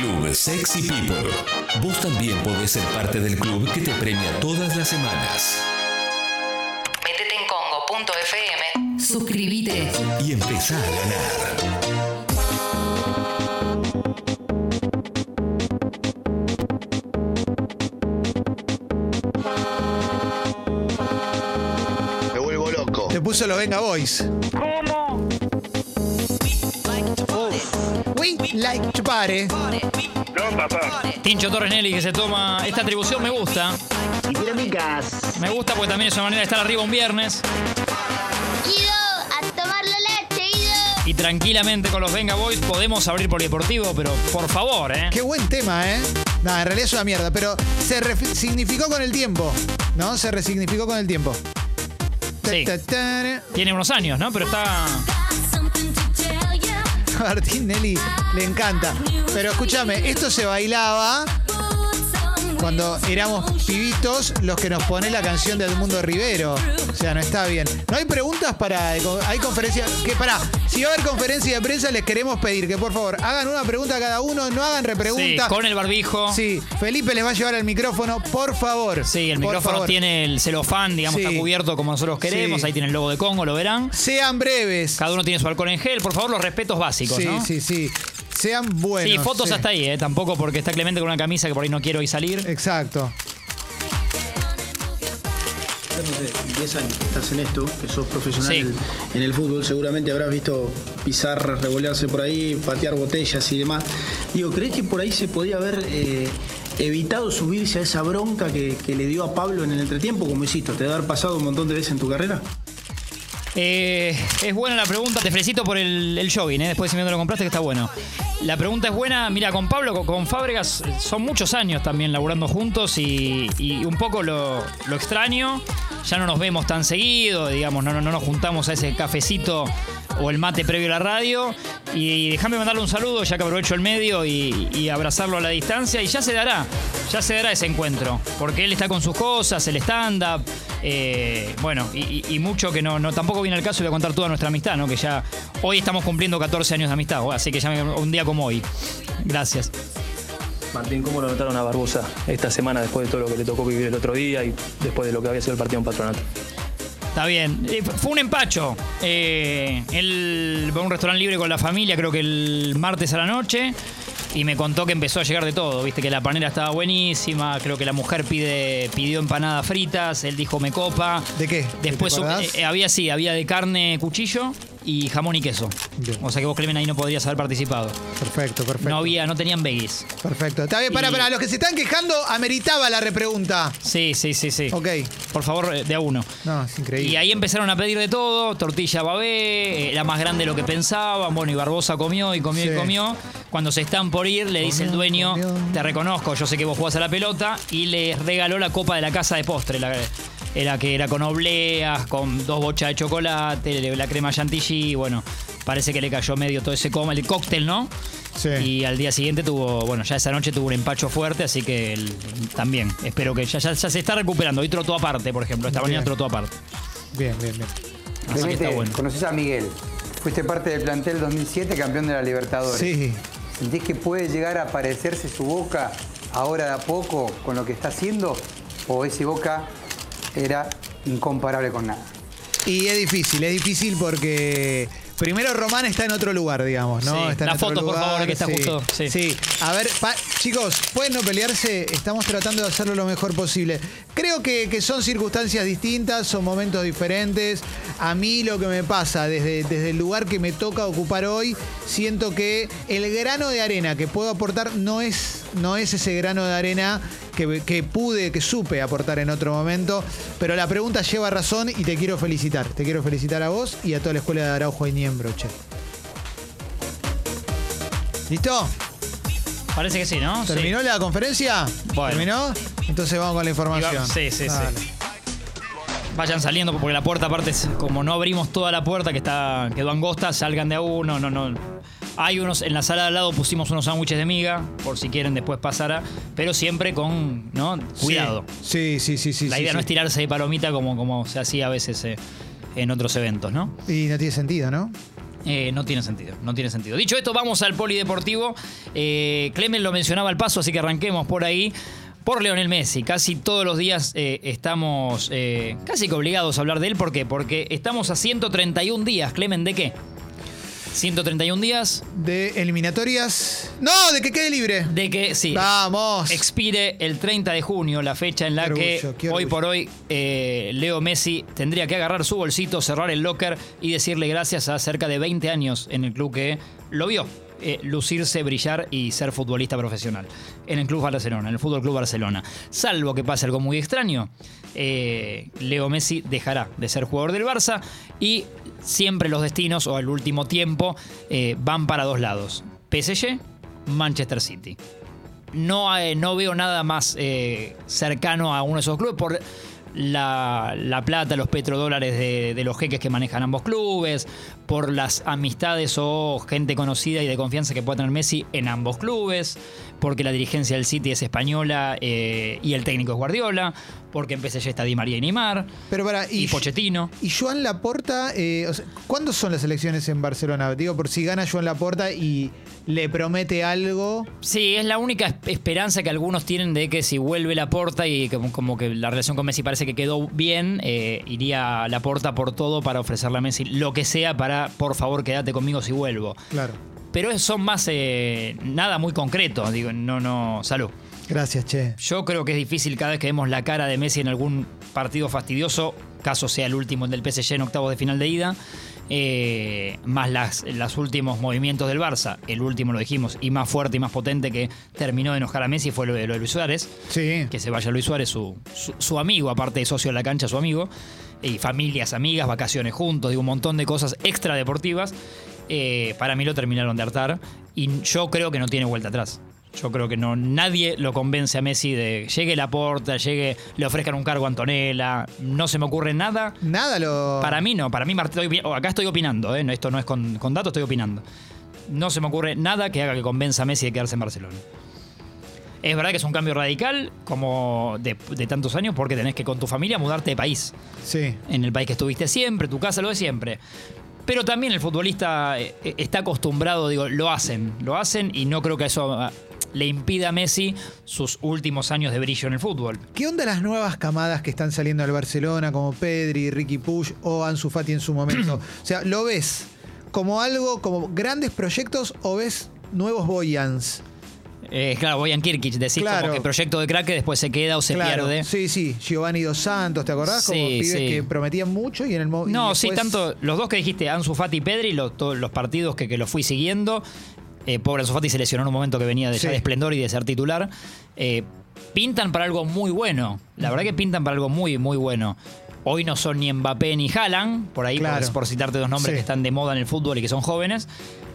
Club Sexy People. Vos también podés ser parte del club que te premia todas las semanas. Métete en congo.fm. Suscríbete. Y empezá a ganar. Me vuelvo loco. Te puso los Venga Boys. Like to party. No, papá. Tincho Torres Nelly que se toma esta atribución me gusta. Y. Me gusta porque también es una manera de estar arriba un viernes Ido a tomar la leche, Ido. y tranquilamente con los Venga Boys podemos abrir polideportivo, pero por favor, ¿eh? Qué buen tema, ¿eh? Nada, en realidad es una mierda, pero se significó con el tiempo, ¿no? Se resignificó con el tiempo. Sí. Ta, ta, ta. Tiene unos años, ¿no? Pero está. Martín Nelly le encanta. Pero escúchame, esto se bailaba cuando éramos pibitos los que nos pone la canción de Edmundo Rivero. O sea, no está bien. No hay preguntas para. Hay conferencias. Que para. Si va a haber conferencia de prensa, les queremos pedir que por favor hagan una pregunta a cada uno, no hagan Sí, repreguntas. con el barbijo. Sí, Felipe les va a llevar el micrófono, por favor. Sí, el micrófono favor. tiene el celofán, digamos, Sí. está cubierto como nosotros queremos. Sí. Ahí tiene el logo de Congo, lo verán. Sean breves. Cada uno tiene su alcohol en gel. Por favor, los respetos básicos, Sí, ¿no? sí, sí. Sean buenos. Sí, fotos sí. hasta ahí, ¿eh? Tampoco porque está Clemente con una camisa que por ahí no quiero hoy salir. Exacto. no sé, 10 años que estás en esto, que sos profesional Sí. en, en el fútbol, seguramente habrás visto pizarras revolearse por ahí, patear botellas y demás. Digo, ¿crees que por ahí se podía haber eh, evitado subirse a esa bronca que, que le dio a Pablo en el entretiempo, como hiciste? ¿Te debe haber pasado un montón de veces en tu carrera? Eh, es buena la pregunta, te felicito por el, el jogging, ¿eh? después si me lo compraste que está bueno. La pregunta es buena, mira, con Pablo, con, Fábregas, son muchos años también laburando juntos y, un poco lo, lo extraño, ya no nos vemos tan seguido, digamos, no, no, no nos juntamos a ese cafecito o el mate previo a la radio. Y déjame mandarle un saludo ya que aprovecho el medio y, abrazarlo a la distancia. Y ya se dará, ya se dará ese encuentro, porque él está con sus cosas, el stand-up, eh, bueno, y, y- y mucho que no, no tampoco viene al caso y voy a contar toda nuestra amistad, ¿no? Que ya hoy estamos cumpliendo 14 años de amistad, así que ya un día como hoy. Gracias. Martín, ¿cómo lo notaron a Barbosa esta semana después de todo lo que le tocó vivir el otro día y después de lo que había sido el partido en Patronato? Está bien. Eh, Fue un empacho. Eh, él va a un restaurante libre con la familia, creo que el martes a la noche. Y me contó que empezó a llegar de todo. Viste que la panera estaba buenísima. Creo que la mujer pide, pidió empanadas fritas. Él dijo me copa. ¿De qué? Después eh, había sí, había de carne cuchillo y jamón y queso. Bien. O sea que vos, Clemen, ahí no podrías haber participado. Perfecto, perfecto. No había, no tenían veggies. Perfecto. Está bien, para, Y- para. Los que se están quejando, ameritaba la repregunta. Sí, sí, sí, sí. Ok. Por favor, eh, de a uno. No, es increíble. Y ahí empezaron a pedir de todo, tortilla babé, era más grande de lo que pensaban, bueno, y Barbosa comió y comió Sí. y comió. Cuando se están por ir, le dice el dueño, comió. te reconozco, yo sé que vos jugás a la pelota, y le regaló la copa de la casa de postre, la, era que era con obleas, con dos bochas de chocolate, la crema chantilly, bueno, parece que le cayó medio todo ese coma, el cóctel, ¿no? Sí. Y al día siguiente tuvo, bueno, ya esa noche tuvo un empacho fuerte, así que él también, espero que ya, ya, ya se está recuperando. Hoy trotó aparte, por ejemplo, esta mañana Bien. trotó aparte. Bien, bien, bien. Así que está bueno. conoces a Miguel. Fuiste parte del plantel 2007, campeón de la Libertadores. Sí. ¿Sentís que puede llegar a parecerse su boca ahora de a poco con lo que está haciendo? ¿O ese boca era incomparable con nada? Y es difícil, es difícil porque primero Román está en otro lugar, digamos, ¿no? Sí. Está en La otro foto, por lugar, favor, que está sí. justo, sí. A ver, pa- chicos, pueden no pelearse, estamos tratando de hacerlo lo mejor posible. Creo que, que son circunstancias distintas, son momentos diferentes. A mí lo que me pasa desde, desde el lugar que me toca ocupar hoy, siento que el grano de arena que puedo aportar no es, no es ese grano de arena que, que pude, que supe aportar en otro momento. Pero la pregunta lleva razón y te quiero felicitar. Te quiero felicitar a vos y a toda la escuela de Araujo y Niembro, che. ¿Listo? Parece que sí, ¿no? Sí. ¿Terminó la conferencia? Bueno. ¿Terminó? Entonces vamos con la información. Sí, sí, Dale. sí. Vayan saliendo porque la puerta, aparte, es- como no abrimos toda la puerta que está quedó angosta, salgan de a uno, no, no. Hay unos, en la sala de al lado pusimos unos sándwiches de miga, por si quieren después pasar. Pero siempre con, ¿no? Cuidado. Sí, sí, sí, sí. la idea sí. no es tirarse de palomita como, como se hacía a veces eh, en otros eventos, ¿no? Y no tiene sentido, ¿no? Eh, no tiene sentido, no tiene sentido. Dicho esto, vamos al polideportivo. Eh, Clemen lo mencionaba al paso, así que arranquemos por ahí. Por Leonel Messi, casi todos los días eh, estamos casi que obligados a hablar de él. ¿Por qué? Porque estamos a 131 días. Clemen, ¿de qué? 131 días De eliminatorias. No, de que quede libre. de que, sí, Vamos. expire el 30 de junio, la fecha en la que hoy por hoy eh, Leo Messi tendría que agarrar su bolsito, cerrar el locker y decirle gracias a cerca de 20 años en el club que lo vio. Eh, lucirse, brillar y ser futbolista profesional en el Club Barcelona, en el Fútbol Club Barcelona. Salvo que pase algo muy extraño, eh, Leo Messi dejará de ser jugador del Barça y siempre los destinos, o al último tiempo, eh, van para dos lados: PSG, Manchester City no, no veo nada más cercano a uno de esos clubes por la, la plata, los petrodólares de, de los jeques que manejan ambos clubes, por las amistades o gente conocida y de confianza que pueda tener Messi en ambos clubes, porque la dirigencia del City es española eh, y el técnico es Guardiola, porque en PSG está Di María y Neymar, Pero para, y, Pochettino. Y Joan Laporta, eh, o sea, ¿cuándo son las elecciones en Barcelona? Digo, por si gana Joan Laporta y le promete algo. Sí, es la única es- esperanza que algunos tienen de que si vuelve la porta y como, como que la relación con Messi parece que quedó bien, eh, iría la porta por todo para ofrecerle a Messi lo que sea para, por favor, quédate conmigo si vuelvo. Claro. Pero son más, eh, nada muy concreto, digo, no, no, salud. Gracias, che. Yo creo que es difícil cada vez que vemos la cara de Messi en algún partido fastidioso, caso sea el último, el del PSG en octavos de final de ida, eh, más las, los últimos movimientos del Barça, el último lo dijimos, y más fuerte y más potente que terminó de enojar a Messi fue lo de, lo de Luis Suárez. Sí. Que se vaya Luis Suárez, su, su, su amigo, aparte de socio de la cancha, su amigo, y familias, amigas, vacaciones juntos, digo, un montón de cosas extradeportivas. Eh, para mí lo terminaron de hartar y yo creo que no tiene vuelta atrás. Yo creo que no, nadie lo convence a Messi de llegue la porta, llegue, le ofrezcan un cargo a Antonella. No se me ocurre nada. Nada lo. Para mí no, para mí estoy acá estoy opinando, ¿eh? Esto no es con, con datos, estoy opinando. No se me ocurre nada que haga que convenza a Messi de quedarse en Barcelona. Es verdad que es un cambio radical, como de, de tantos años, porque tenés que con tu familia mudarte de país. Sí. En el país que estuviste siempre, tu casa, lo de siempre. Pero también el futbolista eh, eh, está acostumbrado, digo, lo hacen, lo hacen y no creo que eso ah, le impida a Messi sus últimos años de brillo en el fútbol. ¿Qué onda las nuevas camadas que están saliendo al Barcelona, como Pedri, Ricky Push o Ansu Fati en su momento? o sea, ¿lo ves como algo, como grandes proyectos o ves nuevos Boyans? Eh, claro, Boyan Kirkic, decís Claro. como que proyecto de crack que después se queda o se Claro, pierde. Sí, sí. Giovanni Dos Santos, ¿te acordás? Como Sí, pibes sí. que prometían mucho y en el y No, sí, después- tanto los dos que dijiste, Ansu Fati y Pedri, lo- todos los partidos que, que los fui siguiendo. Eh, pobre Ansu Fati se lesionó en un momento que venía de, ya Sí. de esplendor y de ser titular. Eh, pintan para algo muy bueno. La verdad que pintan para algo muy, muy bueno. Hoy no son ni Mbappé ni Haaland, por ahí Claro. por, por citarte dos nombres Sí. que están de moda en el fútbol y que son jóvenes,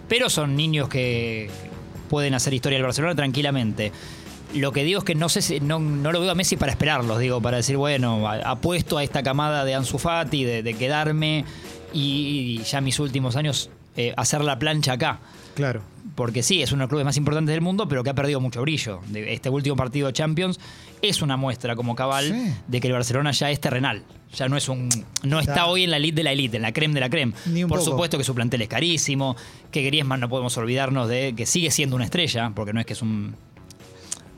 pero son niños que pueden hacer historia del Barcelona tranquilamente. Lo que digo es que no sé si, no, no lo veo a Messi para esperarlos, digo, para decir, bueno, apuesto a esta camada de Ansu Fati, de, de quedarme y, y ya mis últimos años eh, hacer la plancha acá. Claro. Porque sí, es uno de los clubes más importantes del mundo, pero que ha perdido mucho brillo. Este último partido de Champions es una muestra como cabal Sí. de que el Barcelona ya es terrenal. Ya no es un. No está Claro. hoy en la elite de la elite, en la creme de la creme. Por poco. supuesto que su plantel es carísimo, que Griezmann no podemos olvidarnos de que sigue siendo una estrella, porque no es que es un.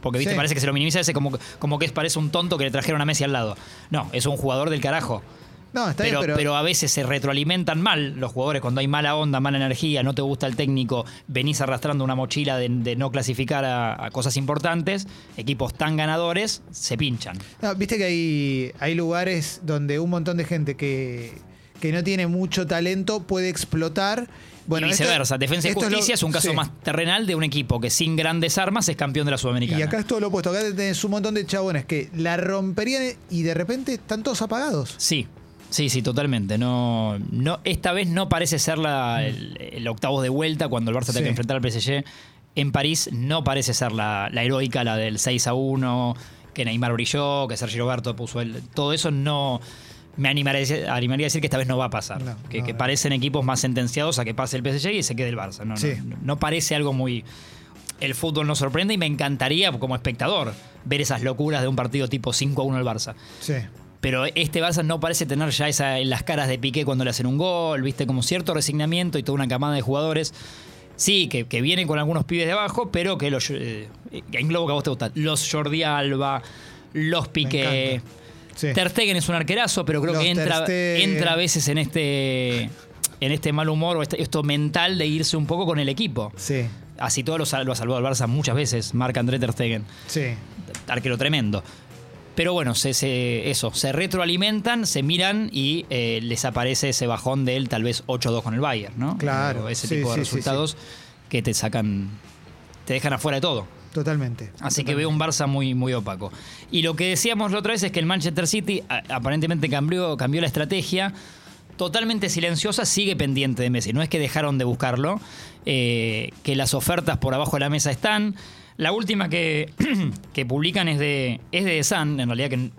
Porque viste, Sí. parece que se lo minimiza ese como, como que es, parece un tonto que le trajeron a Messi al lado. No, es un jugador del carajo. No, está Pero, bien, pero, pero a veces se retroalimentan mal los jugadores cuando hay mala onda, mala energía, no te gusta el técnico, venís arrastrando una mochila de, de no clasificar a, a cosas importantes, equipos tan ganadores se pinchan. No, Viste que hay, hay lugares donde un montón de gente que, que no tiene mucho talento puede explotar. Bueno, y esto- viceversa, Defensa y esto es lo- Justicia es, un caso sí. más terrenal de un equipo que sin grandes armas es campeón de la Sudamericana. Y acá es todo lo opuesto. Acá tenés un montón de chabones que la romperían y de repente están todos apagados. Sí, sí, sí, totalmente. No, no, esta vez no parece ser la, el, el octavos de vuelta cuando el Barça tenga Sí. que enfrentar al PSG. En París no parece ser la, la heroica, la del 6 a 1, que Neymar brilló, que Sergio Roberto puso el. Todo eso no. Me animaría, a decir- animaría a decir que esta vez no va a pasar. No, que, no, que no. parecen equipos más sentenciados a que pase el PSG y se quede el Barça. No, no- Sí. no, no parece algo muy. El fútbol nos sorprende y me encantaría, como espectador, ver esas locuras de un partido tipo 5 a 1 al Barça. Sí. Pero este Barça no parece tener ya esa en las caras de Piqué cuando le hacen un gol, viste, como cierto resignamiento y toda una camada de jugadores. Sí, que, que vienen con algunos pibes de abajo, pero que los. Eh, englobo que a vos te gusta. Los Jordi Alba, los Piqué. Sí. Ter Stegen es un arquerazo, pero creo Los que entra, entra a veces en este. En este mal humor o este- esto mental de irse un poco con el equipo. Sí, Así todo lo, lo ha salvado al Barça muchas veces, Marc André Ter Stegen sí. arquero tremendo. Pero bueno, se, se- eso, se retroalimentan, se miran y eh, les aparece ese bajón de él, tal vez 8-2 con el Bayern, ¿no? Claro, O ese sí, tipo de sí, sí, resultados que te sacan, te dejan afuera de todo. Totalmente. Así que veo un Barça muy, muy opaco. Y lo que decíamos la otra vez es que el Manchester City a- aparentemente cambió, cambió la estrategia. Totalmente silenciosa, sigue pendiente de Messi. No es que dejaron de buscarlo, eh, que las ofertas por abajo de la mesa están. La última que, que publican es de, es de The Sun, en realidad que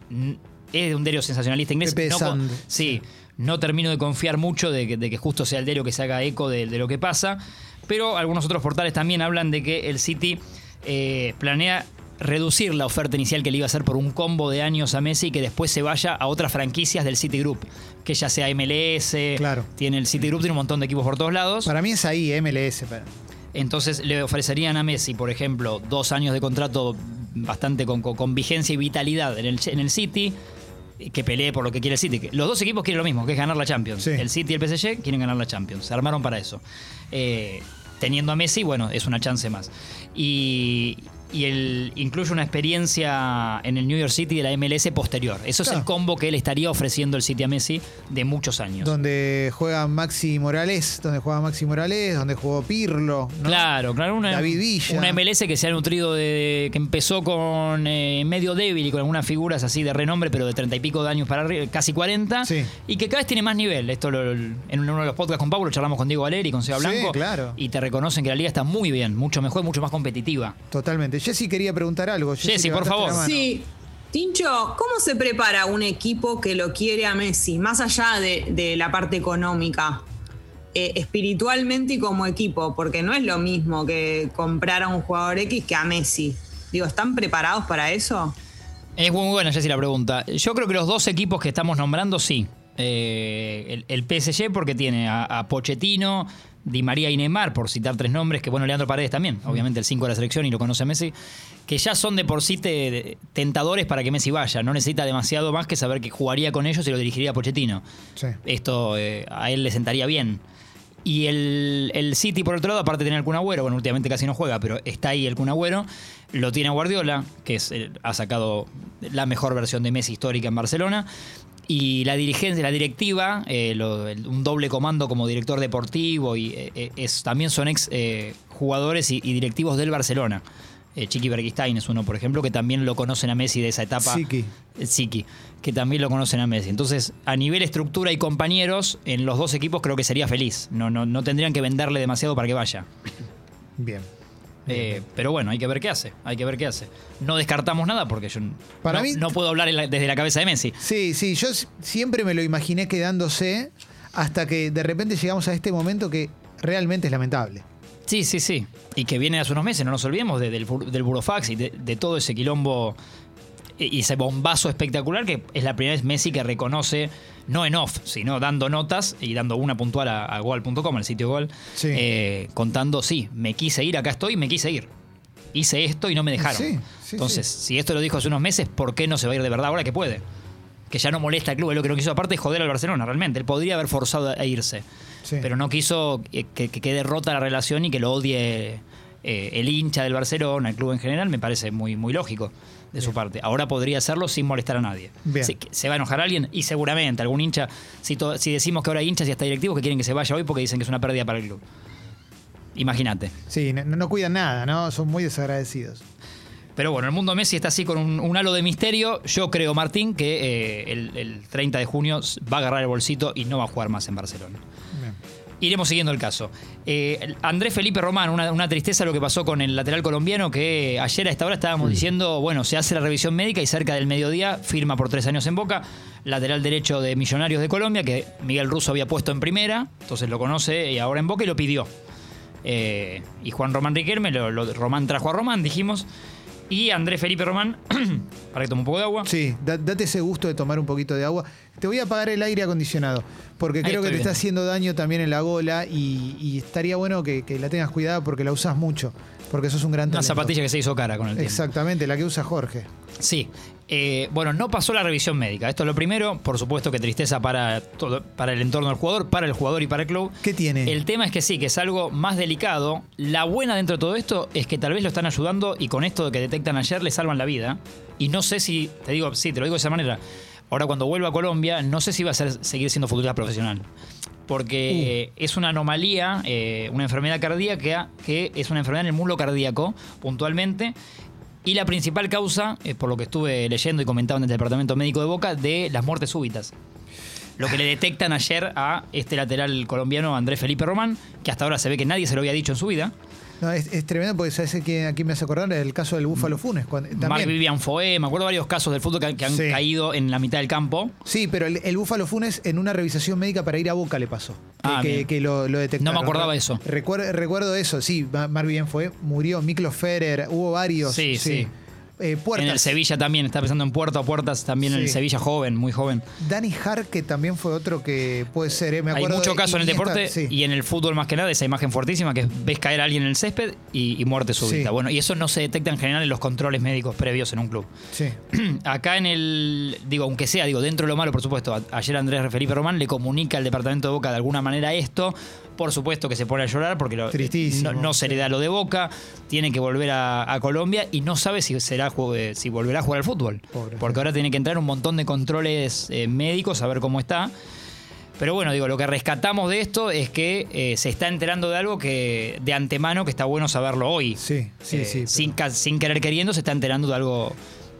es de un diario sensacionalista inglés. Pepe No co- Sand. sí, no termino de confiar mucho de que, de que justo sea el diario que se haga eco de, de lo que pasa, pero algunos otros portales también hablan de que el City eh, planea reducir la oferta inicial que le iba a hacer por un combo de años a Messi y que después se vaya a otras franquicias del City Group, que ya sea MLS, Claro. tiene el City Group, tiene un montón de equipos por todos lados. Para mí es ahí, MLS. para- Entonces le ofrecerían a Messi, por ejemplo, dos años de contrato bastante con, con- con vigencia y vitalidad en el, en el City, que pelee por lo que quiere el City. Los dos equipos quieren lo mismo, que es ganar la Champions. Sí. El City y el PSG quieren ganar la Champions. Se armaron para eso. Eh, teniendo a Messi, bueno, es una chance más. Y, y él incluye una experiencia en el New York City de la MLS posterior. Eso es el combo que él estaría ofreciendo el City a Messi de muchos años. Donde juega Maxi Morales, donde juega Maxi Morales, donde jugó Pirlo. ¿no? Claro, claro, una, David Villa. una MLS que se ha nutrido de. que empezó con eh, medio débil y con algunas figuras así de renombre, pero de treinta y pico de años para arriba, casi 40, Sí. y que cada vez tiene más nivel. Esto lo- en uno de los podcasts con Pablo charlamos con Diego Valeri y con Seba Sí, Blanco. claro. Y te reconocen que la liga está muy bien, mucho mejor, mucho más competitiva. Totalmente. Jessy quería preguntar algo. Jessy, por favor. Sí. Tincho, ¿cómo se prepara un equipo que lo quiere a Messi, más allá de, de la parte económica, eh, espiritualmente y como equipo? Porque no es lo mismo que comprar a un jugador X que a Messi. Digo, ¿están preparados para eso? Es muy buena, Jessy, la pregunta. Yo creo que los dos equipos que estamos nombrando, sí. Eh, el, el PSG porque tiene a, a Pochettino, Di María y Neymar, por citar tres nombres, que bueno, Leandro Paredes también, obviamente el 5 de la selección y lo conoce Messi, que ya son de por sí te- tentadores para que Messi vaya. No necesita demasiado más que saber que jugaría con ellos y lo dirigiría a Pochettino. Sí. Esto eh, a él le sentaría bien. Y el, el City, por otro lado, aparte de tener el Kun Agüero, bueno, últimamente casi no juega, pero está ahí el Kun Agüero, lo tiene Guardiola, que es, ha sacado la mejor versión de Messi histórica en Barcelona. Y la dirigencia, la directiva, eh, lo- el- un doble comando como director deportivo, y eh, eh, es, también son ex eh, jugadores y, y directivos del Barcelona. Chiqui Bergistain es uno, por ejemplo, que también lo conocen a Messi de esa etapa. Eh, Siki, que también lo conocen a Messi. Entonces, a nivel estructura y compañeros, en los dos equipos creo que sería feliz. No, no, no tendrían que venderle demasiado para que vaya. Bien. Eh, pero bueno, hay que ver qué hace. Hay que ver qué hace. No descartamos nada porque yo Para no, mí- no puedo hablar en la- desde la cabeza de Messi. Sí, sí, yo s- siempre me lo imaginé quedándose hasta que de repente llegamos a este momento que realmente es lamentable. Sí, sí, sí. Y que viene hace unos meses, no nos olvidemos, de- del, bur- del Burofax y de, de todo ese quilombo y ese bombazo espectacular que es la primera vez Messi que reconoce, no en off, sino dando notas y dando una puntual a, a Gol.com, el sitio Sí. eh, contando, sí, me quise ir, acá estoy, me quise ir. Hice esto y no me dejaron. Sí, sí, Entonces, si esto lo dijo hace unos meses, ¿por qué no se va a ir de verdad ahora que puede? Que ya no molesta al club, es lo que no quiso aparte es joder al Barcelona, realmente. Él podría haber forzado a irse pero no quiso que, que- que quede rota la relación y que lo odie eh, el hincha del Barcelona, el club en general, me parece muy, muy lógico de su parte. Ahora podría hacerlo sin molestar a nadie. Se, se va a enojar alguien y seguramente algún hincha, si, to- si decimos que ahora hay hinchas y hasta directivos que quieren que se vaya hoy porque dicen que es una pérdida para el club. Imagínate. Sí, no, no cuidan nada, ¿no? Son muy desagradecidos. Pero bueno, el mundo Messi está así con un, un halo de misterio. Yo creo, Martín, que eh, el, el 30 de junio va a agarrar el bolsito y no va a jugar más en Barcelona. Iremos siguiendo el caso. Eh, Andrés Felipe Román, una, una tristeza lo que pasó con el lateral colombiano, que ayer a esta hora estábamos diciendo, bueno, se hace la revisión médica y cerca del mediodía firma por tres años en Boca, lateral derecho de Millonarios de Colombia, que Miguel Russo había puesto en primera, entonces lo conoce y ahora en Boca y lo pidió. Eh, y Juan Román Riquelme, lo- lo- Román trajo a Román, dijimos. Y Andrés Felipe Román, para que tome un poco de agua. Sí, da- date ese gusto de tomar un poquito de agua. Te voy a apagar el aire acondicionado, porque Ahí creo que estoy te está bien. haciendo daño también en la gola y, y estaría bueno que, que la tengas cuidada porque la usas mucho, porque sos un gran Una talento. zapatilla que se hizo cara con el tiempo. Exactamente, la que usa Jorge. Sí. Eh, bueno, no pasó la revisión médica. Esto es lo primero. Por supuesto que tristeza para, todo, para el entorno del jugador, para el jugador y para el club. ¿Qué tiene? El tema es que sí, que es algo más delicado. La buena dentro de todo esto es que tal vez lo están ayudando y con esto que detectan ayer le salvan la vida. Y no sé si, te digo, sí, te lo digo de esa manera. Ahora cuando vuelva a Colombia, no sé si va a ser, seguir siendo futbolista profesional. Porque Uh. es una anomalía, eh, una enfermedad cardíaca, que es una enfermedad en el muslo cardíaco, puntualmente. Y la principal causa, eh, por lo que estuve leyendo y comentando en el departamento médico de Boca, de las muertes súbitas. Lo que le detectan ayer a este lateral colombiano Andrés Felipe Román, que hasta ahora se ve que nadie se lo había dicho en su vida. No, es, es tremendo porque sabes que aquí me hace acordar el caso del Búfalo Funes. cuando- Mark también. Vivian Foé, me acuerdo varios casos del fútbol que, que han Sí. caído en la mitad del campo. Sí, pero el, el Búfalo Funes en una revisión médica para ir a Boca le pasó. Que, Ah, que- que lo, lo detectaron. No me acordaba eso. Recuerdo, recuerdo eso, sí. Ma- Mark bien fue, murió. Miklo Ferrer, hubo varios. Sí, sí. Eh, Puertas. En el Sevilla también, está pensando en Puerto a Puertas, también en el. Sevilla joven, muy joven. Danny Hart, que también fue otro que puede ser, eh, me Hay acuerdo. mucho de caso en el deporte sí. y en el fútbol más que nada, esa imagen fuertísima que es ves caer a alguien en el césped y, y muerte súbita. Sí. Bueno, y eso no se detecta en general en los controles médicos previos en un club. Sí. Acá en el, digo, aunque sea, digo, dentro de lo malo, por supuesto, a- ayer Andrés Felipe Román le comunica al departamento de Boca de alguna manera esto. Por supuesto que se pone a llorar porque lo- Tristísimo, no, no se le da lo de Boca, tiene que volver a, a Colombia y no sabe si será eh, si volverá a jugar al fútbol. Pobre. Porque ahora tiene que entrar un montón de controles eh, médicos a ver cómo está. Pero bueno, digo, lo que rescatamos de esto es que eh, se está enterando de algo que de antemano que está bueno saberlo hoy. Sí, sí, Eh, sí. sin, sin querer queriendo se está enterando de algo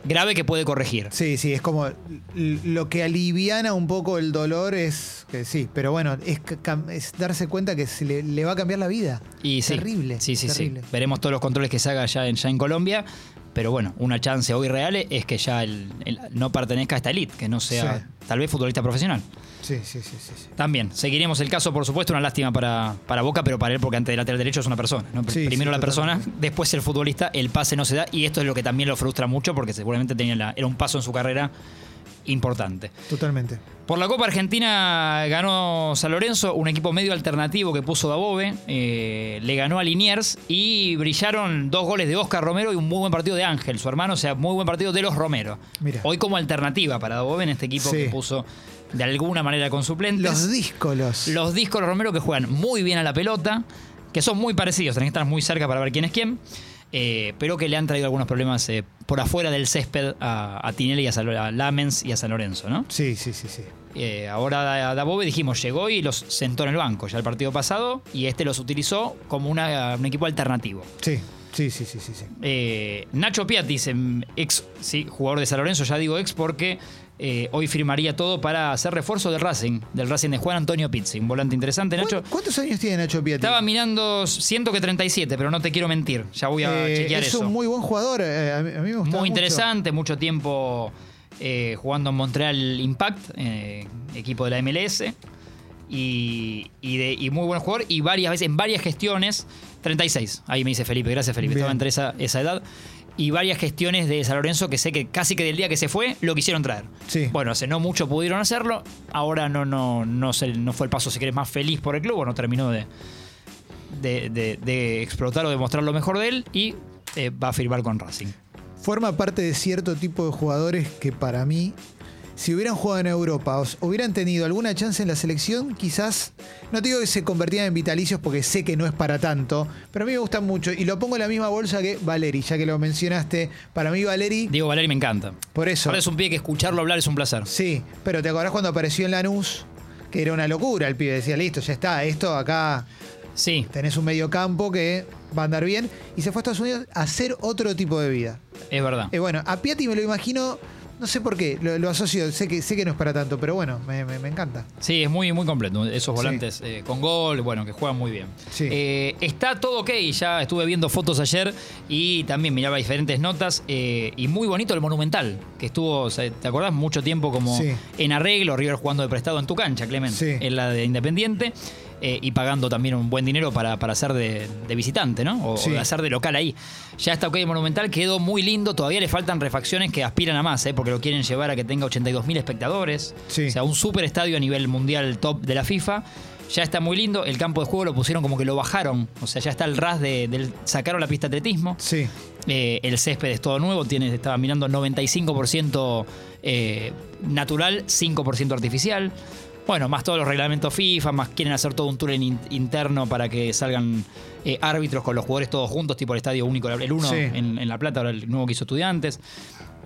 grave que puede corregir. Sí, sí, es como lo que aliviana un poco el dolor es que sí, pero bueno, es, darse cuenta que se le, le va a cambiar la vida. Y sí, terrible. Sí, sí, terrible. sí. Veremos todos los controles que se haga ya en, ya en Colombia. Pero bueno, una chance hoy real es que ya el- el- no pertenezca a esta elite, que no sea Sí. tal vez futbolista profesional. Sí, sí, sí, sí. sí. También, seguiremos el caso, por supuesto, una lástima para, para Boca, pero para él, porque antes del lateral derecho es una persona. ¿no? Pr- Sí, Primero sí, la persona, totalmente. después el futbolista, el pase no se da, y esto es lo que también lo frustra mucho, porque seguramente tenía la- era un paso en su carrera importante. Totalmente. Por la Copa Argentina ganó San Lorenzo, un equipo medio alternativo que puso Dabove, eh, le ganó a Liniers y brillaron dos goles de Oscar Romero y un muy buen partido de Ángel, su hermano, o sea, muy buen partido de los Romero. Mira. Hoy como alternativa para Dabove en este equipo Sí. que puso de alguna manera con suplentes. Los díscolos. Los discos de Romero que juegan muy bien a la pelota, que son muy parecidos, tenés que estar muy cerca para ver quién es quién, eh, pero que le han traído algunos problemas eh, por afuera del césped a, a Tinelli y a, San- a Lamens y a San Lorenzo, ¿no? Sí, sí, sí, sí. Eh, ahora Da- Dabove dijimos, llegó y los sentó en el banco ya el partido pasado y este los utilizó como una- un equipo alternativo. Sí, sí, sí, sí, sí. sí. Eh, Nacho Piatis, em, ex sí, jugador de San Lorenzo, ya digo ex porque eh, hoy firmaría todo para hacer refuerzo del Racing, del Racing de Juan Antonio Pizzi, un volante interesante, Nacho. ¿Cu- ¿Cuántos años tiene Nacho Piatti? Estaba mirando, siento que 37, pero no te quiero mentir. Ya voy a Eh, chequear es eso. un muy buen jugador. eh, a, mí, a mí me gusta Muy interesante, mucho tiempo eh, jugando en Montreal Impact, equipo de la MLS. Y, y de, y muy buen jugador. Y varias veces, en varias gestiones, 36. Ahí me dice Felipe, gracias Felipe. Bien. Estaba entre esa, esa edad. Y varias gestiones de San Lorenzo que sé que casi que del día que se fue lo quisieron traer. Sí. Bueno, hace no mucho pudieron hacerlo. Ahora no, no, no, se- no fue el paso, si querés, más feliz por el club. No terminó de, de, de- de explotar o de mostrar lo mejor de él. Y eh, va a firmar con Racing. Forma parte de cierto tipo de jugadores que para mí, si hubieran jugado en Europa hubieran tenido alguna chance en la selección, quizás, no te digo que se convertían en vitalicios porque sé que no es para tanto, pero a mí me gustan mucho y lo pongo en la misma bolsa que Valeri, ya que lo mencionaste. Para mí Valeri, Diego Valeri me encanta. por eso. Ahora es un pibe que escucharlo hablar es un placer. Sí, pero ¿te acordás cuando apareció en Lanús? Que era una locura el pibe, decía, listo, ya está, esto acá Sí, tenés un medio campo que va a andar bien. Y se fue a Estados Unidos a hacer otro tipo de vida. es verdad. Eh, bueno, a Piatti me lo imagino, no sé por qué, lo, lo asocio, sé que, sé que no es para tanto, pero bueno, me, me- me encanta. Sí, es muy, muy completo. Esos Sí. volantes eh, con gol, bueno, que juegan muy bien. Sí. Eh, está todo ok, ya estuve viendo fotos ayer y también miraba diferentes notas. eh, y muy bonito el Monumental, que estuvo, ¿te acordás? Mucho tiempo como Sí. en arreglo, River jugando de prestado en tu cancha, Clemente, Sí. en la de Independiente. Eh, y pagando también un buen dinero para, para hacer de, de visitante, ¿no? O, Sí. o de hacer de local ahí. Ya está ok Monumental, quedó muy lindo, todavía le faltan refacciones que aspiran a más, ¿eh? porque lo quieren llevar a que tenga 82.000 espectadores. Sí. O sea, un super estadio a nivel mundial top de la FIFA. Ya está muy lindo, el campo de juego lo pusieron como que lo bajaron, o sea, ya está el ras de, del sacaron la pista de atletismo. Sí. Eh, el césped es todo nuevo, tiene, estaba mirando 95% eh, natural, 5% artificial. Bueno, más todos los reglamentos FIFA, más quieren hacer todo un tour en in- interno para que salgan eh, árbitros con los jugadores todos juntos, tipo el estadio único, el uno Sí. en, en La Plata, ahora el nuevo que hizo estudiantes,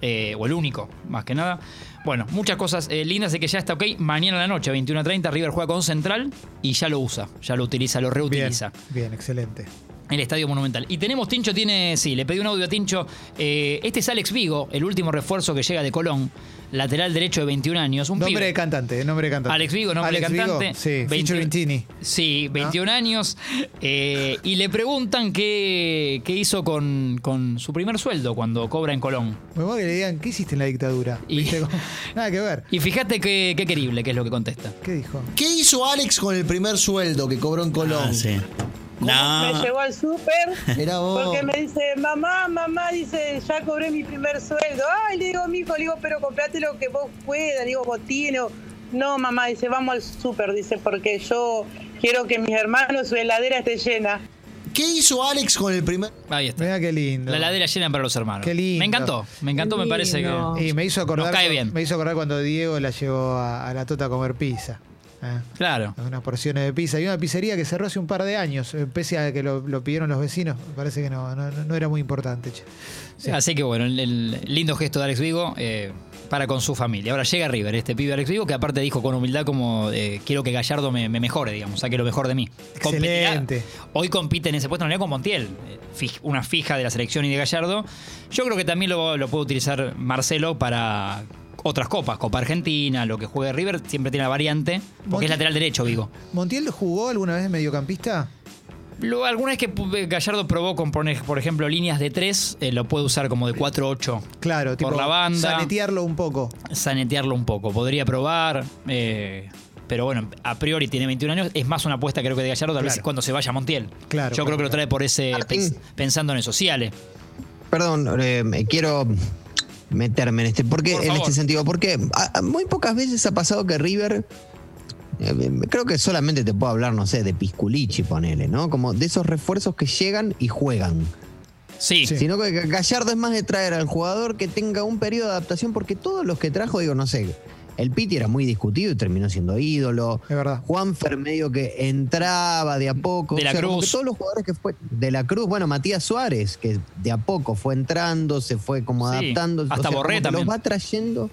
eh, o el único, más que nada. Bueno, muchas cosas eh, lindas de que ya está ok. Mañana a la noche, 21.30, River juega con Central y ya lo usa, ya lo utiliza, lo Bien, reutiliza. bien, excelente. El Estadio Monumental. Y tenemos, Tincho tiene, sí, le pedí un audio a Tincho. Eh, este es Alex Vigo, el último refuerzo que llega de Colón, lateral derecho de 21 años. Un Nombre pibe. de cantante, nombre de cantante. Alex Vigo, nombre de Alex Vigo, cantante. sí, 20 featuring Tini. Sí, 21 años. eh, y le preguntan qué, qué hizo con, con su primer sueldo cuando cobra en Colón. Me voy a que le digan, ¿qué hiciste en la dictadura? Y- Nada que ver. Y fíjate qué, qué querible que es lo que contesta. ¿Qué dijo? ¿Qué hizo Alex con el primer sueldo que cobró en Colón? Ah, sí. Me No. llevó al súper porque me dice, mamá, mamá, dice, ya cobré mi primer sueldo. Ay, le digo, mijo, le digo, pero comprate lo que vos puedas, le digo, botines. o- No, mamá, dice, vamos al súper, dice, porque yo quiero que mis hermanos, su heladera esté llena. ¿Qué hizo Alex con el primer Ahí está. Mira qué lindo. La heladera llena para los hermanos. Qué lindo. Me encantó, me encantó, me parece que. Y me hizo acordar. Nos cae bien. Me hizo acordar cuando Diego la llevó a, a la Tota a comer pizza. ¿Eh? Claro. Unas porciones de pizza. Y una pizzería que cerró hace un par de años, eh, pese a que lo, lo pidieron los vecinos. Me parece que no, no, no era muy importante. Sí. Así que bueno, el, el lindo gesto de Alex Vigo eh, para con su familia. Ahora llega River, este pibe Alex Vigo, que aparte dijo con humildad como eh, quiero que Gallardo me, me mejore, digamos, saque lo mejor de mí. Competirá- Excelente. Hoy compite en ese puesto en realidad con Montiel, una fija de la selección y de Gallardo. Yo creo que también lo, lo puede utilizar Marcelo para otras copas, Copa Argentina, lo que juegue River, siempre tiene la variante, porque Montiel- es lateral derecho, Vigo. ¿Montiel jugó alguna vez de mediocampista? Lo, alguna vez que pu- Gallardo probó con, poner, por ejemplo, líneas de 3, lo puede usar como de 4-8 Claro, tipo. por la banda. Sanetearlo un poco. sanetearlo un poco. Podría probar. eh, pero bueno, a priori tiene 21 años. Es más una apuesta creo que de Gallardo, tal vez Claro. cuando se vaya a Montiel. Claro, Yo creo que lo trae por ese. Pens- pensando en eso. Sí, Ale. Perdón, eh, me quiero meterme en este, porque Por en este sentido, porque a- a muy pocas veces ha pasado que River eh, creo que solamente te puedo hablar, no sé, de Pisculichi, ponele, ¿no? Como de esos refuerzos que llegan y juegan. Sí. Sí. Sino que Gallardo es más de traer al jugador que tenga un periodo de adaptación, porque todos los que trajo, digo, no sé, el Piti era muy discutido y terminó siendo ídolo. Es verdad. Juanfer medio que entraba de a poco. De la O sea, como Cruz. que todos los jugadores que fue. De la Cruz, bueno, Matías Suárez, que de a poco fue entrando, se fue como Sí, adaptando. hasta O sea, Borré también. Los va trayendo.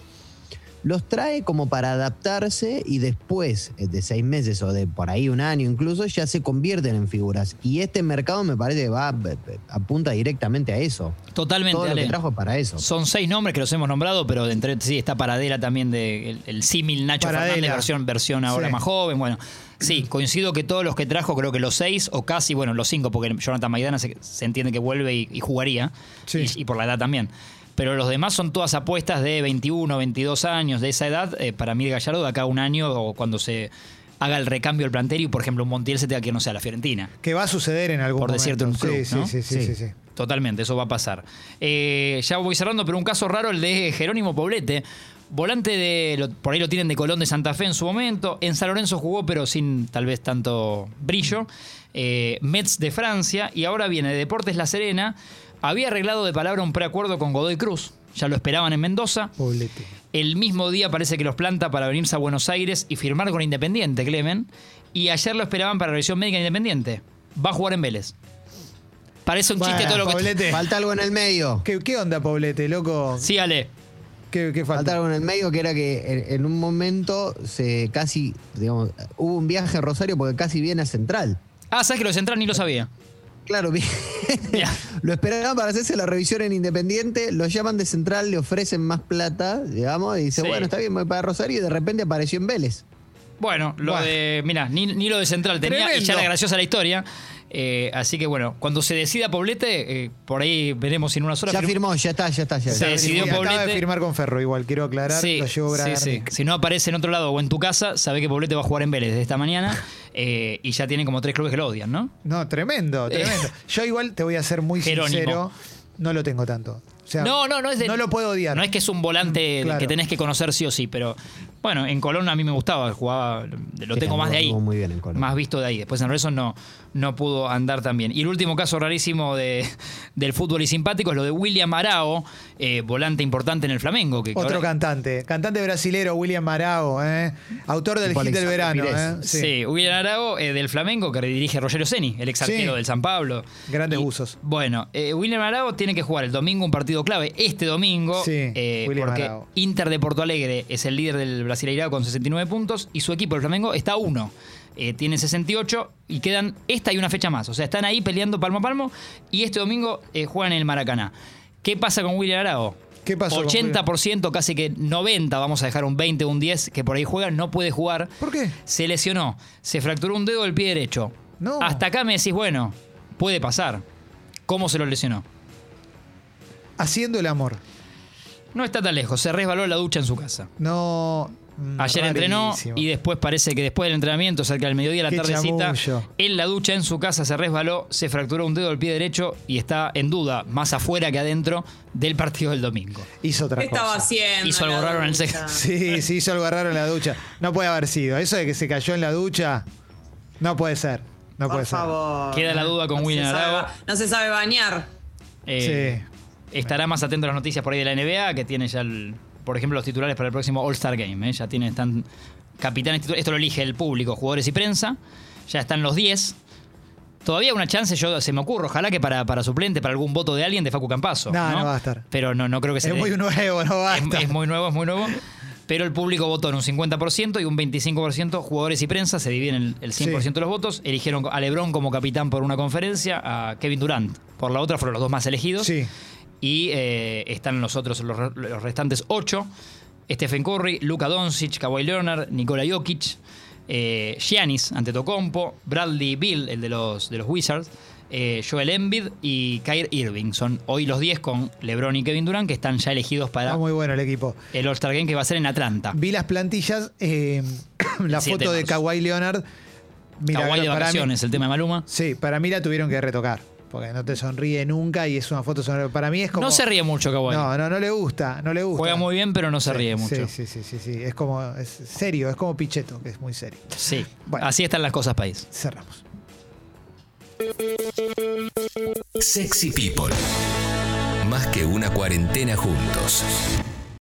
Los trae como para adaptarse y después eh, de seis meses o de por ahí un año incluso ya se convierten en figuras. Y este mercado me parece que va eh, apunta directamente a eso. Totalmente, Todo lo que trajo para eso. Son seis nombres que los hemos nombrado, pero de entre sí está Paradela también de el, el símil Nacho Paradela. Fernández, versión, versión ahora Sí. más joven. Bueno, sí, coincido que todos los que trajo, creo que los seis o casi, bueno, los cinco, porque Jonathan Maidana se, se entiende que vuelve y, y jugaría, Sí. y, y por la edad también. Pero los demás son todas apuestas de 21, 22 años, de esa edad. eh, para mí, Gallardo, de acá a un año o cuando se haga el recambio del plantel y, por ejemplo, un Montiel se tenga que, no sé, a la Fiorentina. Que va a suceder en algún Por momento. decirte un club, sí, ¿no? sí, sí, sí, sí, sí. Totalmente, eso va a pasar. Eh, ya voy cerrando, pero un caso raro el de Jerónimo Poblete. Volante de. lo- por ahí lo tienen de Colón de Santa Fe en su momento. En San Lorenzo jugó, pero sin tal vez tanto brillo. Eh, Mets de Francia. Y ahora viene de Deportes La Serena. Había arreglado de palabra un preacuerdo con Godoy Cruz. Ya lo esperaban en Mendoza. Poblete. El mismo día parece que los planta para venirse a Buenos Aires y firmar con Independiente, Clemen. Y ayer lo esperaban para la revisión médica de Independiente. Va a jugar en Vélez. Parece un chiste todo lo que. Poblete. Falta algo en el medio. ¿Qué, qué onda, Poblete, loco? Sí, Ale. ¿Qué, qué Falta falta? algo en el medio que era que en, en un momento se casi, digamos, hubo un viaje a Rosario porque casi viene a Central. Ah, ¿sabes que lo de Central ni lo sabía? Claro, vi- Ya. lo esperaban para hacerse la revisión en Independiente, lo llaman de Central, le ofrecen más plata, digamos, y dice, Sí. bueno, está bien, voy para Rosario, y de repente apareció en Vélez. Bueno, lo Buah. de. Mira, ni, ni lo de Central tenía, y ya Tremendo. era graciosa la historia. Eh, así que bueno, cuando se decida Poblete, eh, por ahí veremos en unas horas. Ya firmó, ya está, ya está. Ya Se decidió acaba de Poblete. firmar con Ferro, igual, quiero aclarar. Sí, lo llevó sí, Bragarnik. sí. Si no aparece en otro lado o en tu casa, sabe que Poblete va a jugar en Vélez desde esta mañana eh, y ya tiene como tres clubes que lo odian, ¿no? No, tremendo, tremendo. Yo igual te voy a ser muy Eh. Jerónimo. sincero, no lo tengo tanto. O sea, no, no, no es de- No lo puedo odiar. No es que es un volante Claro. que tenés que conocer sí o sí, pero bueno, en Colón a mí me gustaba, jugaba, lo Sí, tengo más de ahí. muy bien en Colón. Más visto de ahí. Después en Redson no, no pudo andar tan bien. Y el último caso rarísimo de, del fútbol y simpático es lo de William Arao, eh, volante importante en el Flamengo. Que que Otro ahora- cantante, cantante brasilero, William Marao, ¿eh? autor del hit del verano. ¿eh? Sí, William Arao eh, del Flamengo que dirige Rogerio Ceni, el ex arquero Sí. del San Pablo. Grandes Y, buzos. Bueno, eh, William Arao tiene que jugar el domingo un partido clave. Este domingo, Sí, eh, porque Arao. Inter de Porto Alegre es el líder del Brasileirao con 69 puntos y su equipo, el Flamengo, está a uno. Eh, tiene 68 y quedan esta y una fecha más. O sea, están ahí peleando palmo a palmo y este domingo eh, juegan en el Maracaná. ¿Qué pasa con William Arao? ¿Qué pasó con 80%, casi que 90, vamos a dejar un 20 o un 10 que por ahí juega, no puede jugar. ¿Por qué? Se lesionó, se fracturó un dedo del pie derecho. No. Hasta acá me decís, bueno, puede pasar. ¿Cómo se lo lesionó? Haciendo el amor. No está tan lejos, se resbaló la ducha en su casa. No. Mm, Ayer entrenó y después parece que después del entrenamiento, cerca del mediodía, la Qué tardecita, chamullo. en la ducha en su casa se resbaló, se fracturó un dedo del pie derecho y está en duda, más afuera que adentro, del partido del domingo. Hizo otra ¿Qué estaba cosa. haciendo? Hizo algo raro en el sexo. Sí, sí, hizo algo raro en la ducha. No puede haber sido. Eso de que se cayó en la ducha, no puede ser. No puede Por ser. favor. Queda la duda con No se William No se sabe bañar. Eh, Estará más atento a las noticias por ahí de la NBA, que tiene ya, el- por ejemplo, los titulares para el próximo All-Star Game. ¿eh? Ya tiene, están capitanes titulares. Esto lo elige el público, jugadores y prensa. Ya están los 10. Todavía una chance, yo se me ocurre, ojalá que para, para suplente, para algún voto de alguien de Facu Campazo. No, ¿no? no va a estar. Pero no, no creo que Es se muy nuevo, no va a es, estar. es muy nuevo, es muy nuevo. Pero el público votó en un 50% y un 25% jugadores y prensa, se dividen el, el 100% de los votos. Eligieron a Lebron como capitán por una conferencia, a Kevin Durant por la otra, fueron los dos más elegidos. Sí. Y eh, están los otros, los, los restantes ocho. Stephen Curry, Luka Doncic, Kawhi Leonard, Nikola Jokic, eh, Giannis Antetokounmpo, Bradley Bill, el de los, de los Wizards, eh, Joel Embiid y Kyrie Irving. Son hoy los 10 con LeBron y Kevin Durant que están ya elegidos para Está muy bueno el equipo. el All-Star Game que va a ser en Atlanta. Vi las plantillas, eh, la 7 foto de. Kawhi Leonard. Mira, Kawhi de mí- vacaciones, el tema de Maluma. Sí, para mí la tuvieron que retocar. Porque no te sonríe nunca y es una foto sonriente. Para mí es como. No se ríe mucho Kawhi. No, no, no le gusta. No le gusta. Juega muy bien, pero no se Sí, ríe mucho. Sí, sí, sí, sí, sí. Es como. Es serio, es como Pichetto, que es muy serio. Sí. Bueno. Así están las cosas, país. Cerramos. Sexy People. Más que una cuarentena juntos.